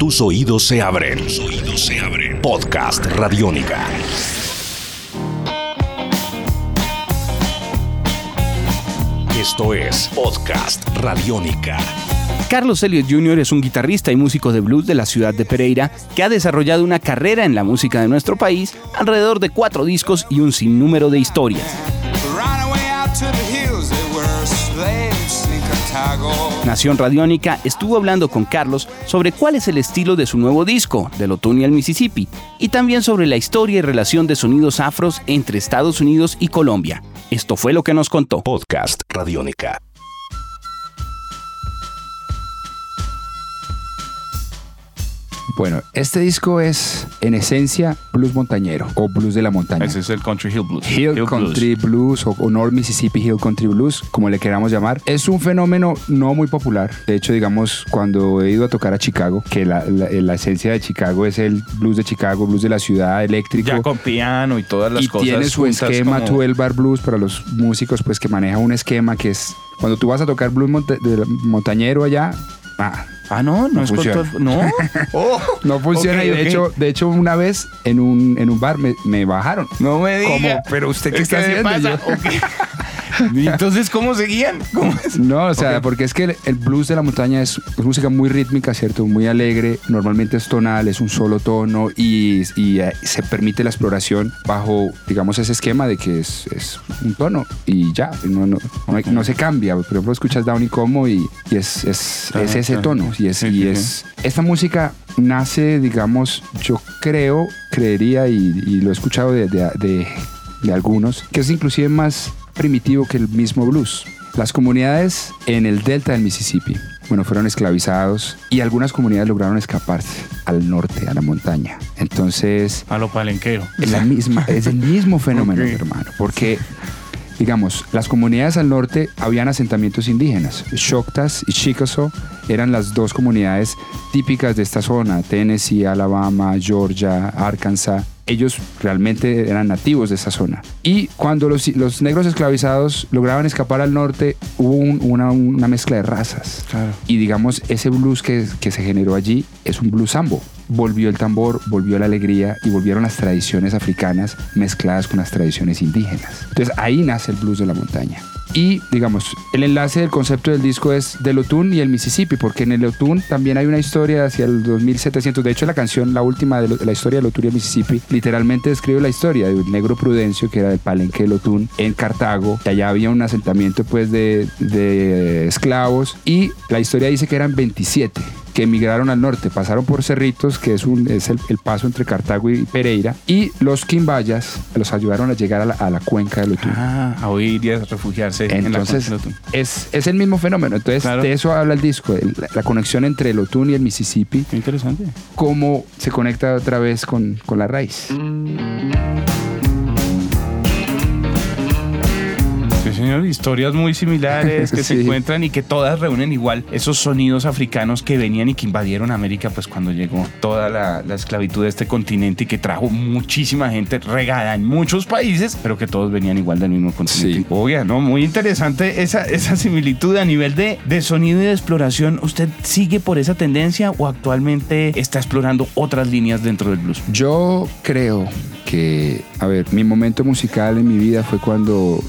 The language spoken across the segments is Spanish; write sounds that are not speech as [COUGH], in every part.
Tus oídos se abren. Tus oídos se abren. Podcast Radiónica. Esto es Podcast Radiónica. Carlos Elliott Jr. es un guitarrista y músico de blues de la ciudad de Pereira que ha desarrollado una carrera en la música de nuestro país, alrededor de cuatro discos y un sinnúmero de historias. Nación Radiónica estuvo hablando con Carlos sobre cuál es el estilo de su nuevo disco, Del Otoño al Mississippi, y también sobre la historia y relación de sonidos afros entre Estados Unidos y Colombia. Esto fue lo que nos contó. Podcast Radiónica. Bueno, este disco es en esencia blues montañero o blues de la montaña. Ese es el Country Hill Blues. Hill, Country Blues, o, North Mississippi Hill Country Blues, como le queramos llamar. Es un fenómeno no muy popular. De hecho, digamos, cuando he ido a tocar a Chicago, que la, la, esencia de Chicago es el blues de Chicago, blues de la ciudad, eléctrico. Ya con piano y todas las cosas. Y tiene su esquema 12 bar blues para los músicos, pues que maneja un esquema que es cuando tú vas a tocar blues de montañero allá, ah, Ah, no, no, es funciona. no. [LAUGHS] Oh, no funciona. y de hecho, de hecho, una vez en un, en un bar me, me bajaron. No me diga. Pero usted qué está haciendo. [LAUGHS] entonces cómo seguían? No, o sea, porque es que el, blues de la montaña es, música muy rítmica, ¿cierto? Muy alegre, normalmente es tonal, es un solo tono y, eh, se permite la exploración bajo, digamos, ese esquema de que es, un tono y ya, no, no, se cambia. Por ejemplo, escuchas Down y Como y, es, es, ese tono y es, y es esta música nace, digamos, yo creo, creería y, lo he escuchado de, de, de algunos, que es inclusive más primitivo que el mismo blues. Las comunidades en el delta del Mississippi, bueno, fueron esclavizados y algunas comunidades lograron escaparse al norte, a la montaña. Entonces... A lo palenquero. Es, la misma, es el mismo fenómeno, [LAUGHS] hermano, porque digamos, las comunidades al norte habían asentamientos indígenas. Shoktas y Chickasaw eran las dos comunidades típicas de esta zona, Tennessee, Alabama, Georgia, Arkansas ellos realmente eran nativos de esa zona. Y cuando los, los negros esclavizados lograban escapar al norte, hubo una, una, mezcla de razas. Y digamos, ese blues que, que se generó allí es un blues sambo volvió el tambor, volvió la alegría y volvieron las tradiciones africanas mezcladas con las tradiciones indígenas. Entonces ahí nace el blues de la montaña. Y digamos, el enlace del concepto del disco es del Otún y el Mississippi, porque en el Otún también hay una historia hacia el 2700. De hecho, la canción, la última de la historia del Otún y el Mississippi, literalmente describe la historia de negro Prudencio, que era del palenque del Otún en Cartago, que allá había un asentamiento pues de, de esclavos, y la historia dice que eran 27 que emigraron al norte, pasaron por Cerritos, que es, un, es el, paso entre Cartago y Pereira, y los Quimbayas los ayudaron a llegar a la, cuenca del Otún. Ah, a huir y a refugiarse Entonces, en la es, es el mismo fenómeno. Entonces, de eso habla el disco, la conexión entre el Otún y el Mississippi. interesante. Cómo se conecta otra vez con, con la raíz. Señor, historias muy similares [LAUGHS] que se encuentran y que todas reúnen igual esos sonidos africanos que venían y que invadieron América pues cuando llegó toda la, esclavitud de este continente y que trajo muchísima gente regada en muchos países, pero que todos venían igual del mismo continente. Sí. ¿no? Muy interesante esa, esa similitud a nivel de, de sonido y de exploración. ¿Usted sigue por esa tendencia o actualmente está explorando otras líneas dentro del blues? Yo creo que, a ver, mi momento musical en mi vida fue cuando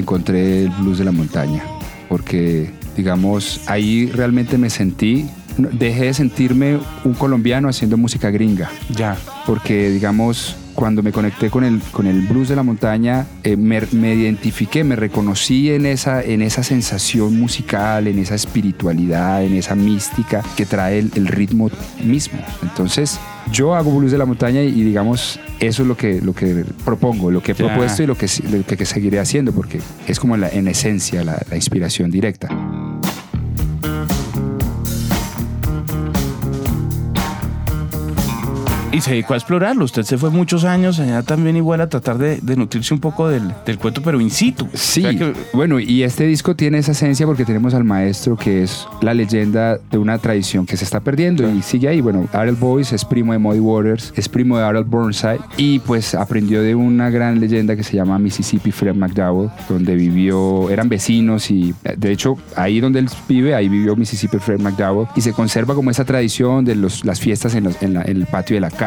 encontré el blues de la montaña, porque digamos, ahí realmente me sentí, dejé de sentirme un colombiano haciendo música gringa. Ya. Porque digamos, cuando me conecté con el, con el blues de la montaña, eh, me, identifiqué, me reconocí en esa, en esa sensación musical, en esa espiritualidad, en esa mística que trae el, el ritmo mismo. Entonces, yo hago blues de la montaña y, digamos, eso es lo que, lo que propongo, lo que he propuesto y lo que, que, seguiré haciendo, porque es como la, en esencia la, la inspiración directa. Y se dedicó a explorarlo. Usted se fue muchos años allá también igual a tratar de, nutrirse un poco del, del, cuento, pero in situ. Sí, bueno, y este disco tiene esa esencia porque tenemos al maestro que es la leyenda de una tradición que se está perdiendo y sigue ahí. Bueno, Arel Boyce es primo de Muddy Waters, es primo de Arel Burnside y pues aprendió de una gran leyenda que se llama Mississippi Fred McDowell, donde vivió, eran vecinos y de hecho ahí donde él vive, ahí vivió Mississippi Fred McDowell y se conserva como esa tradición de los, las fiestas en, en, el patio de la casa,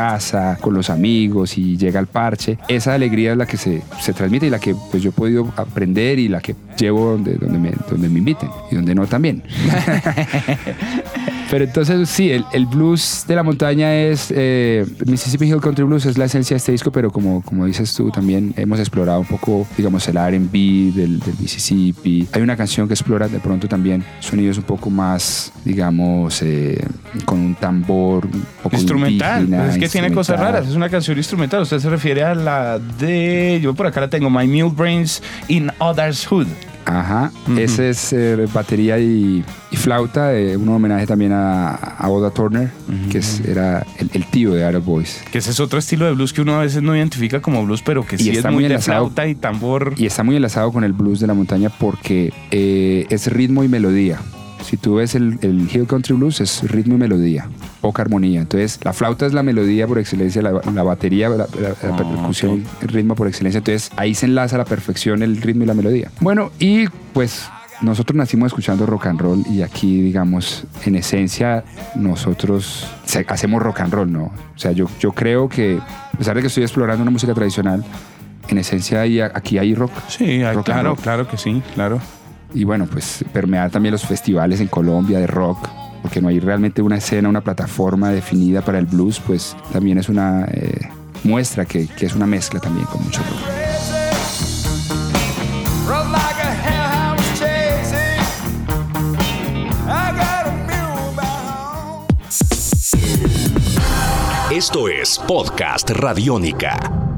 con los amigos y llega al parche. Esa alegría es la que se, se transmite y la que pues yo he podido aprender y la que llevo donde, donde, me, donde me inviten y donde no también. [LAUGHS] Pero entonces sí, el, el, blues de la montaña es, eh, Mississippi Hill Country Blues es la esencia de este disco, pero como, como dices tú, también hemos explorado un poco, digamos, el RB del, del, Mississippi. Hay una canción que explora de pronto también sonidos un poco más, digamos, eh, con un tambor un poco instrumental. es que tiene cosas raras, es una canción instrumental. Usted se refiere a la de, yo por acá la tengo, My Mule Brains in Others Hood. Ajá, ese es eh, batería y, flauta, eh, un homenaje también a, Oda Turner, que era el, tío de Arab Boys. Que ese es otro estilo de blues que uno a veces no identifica como blues, pero que sí está es muy, de flauta y tambor. Y está muy enlazado con el blues de la montaña porque eh, es ritmo y melodía. Si tú ves el, el, Hill Country Blues, es ritmo y melodía, poca armonía. Entonces, la flauta es la melodía por excelencia, la, batería, la, ah, percusión, el ritmo por excelencia. Entonces, ahí se enlaza a la perfección el ritmo y la melodía. Bueno, y pues nosotros nacimos escuchando rock and roll y aquí, digamos, en esencia, nosotros hacemos rock and roll, ¿no? O sea, yo, yo creo que, a pesar de que estoy explorando una música tradicional, en esencia aquí hay rock. Sí, claro, claro que sí, claro y bueno, pues permear también los festivales en Colombia de rock, porque no hay realmente una escena, una plataforma definida para el blues, pues también es una eh, muestra que, que, es una mezcla también con mucho rock. Esto es Podcast Radiónica.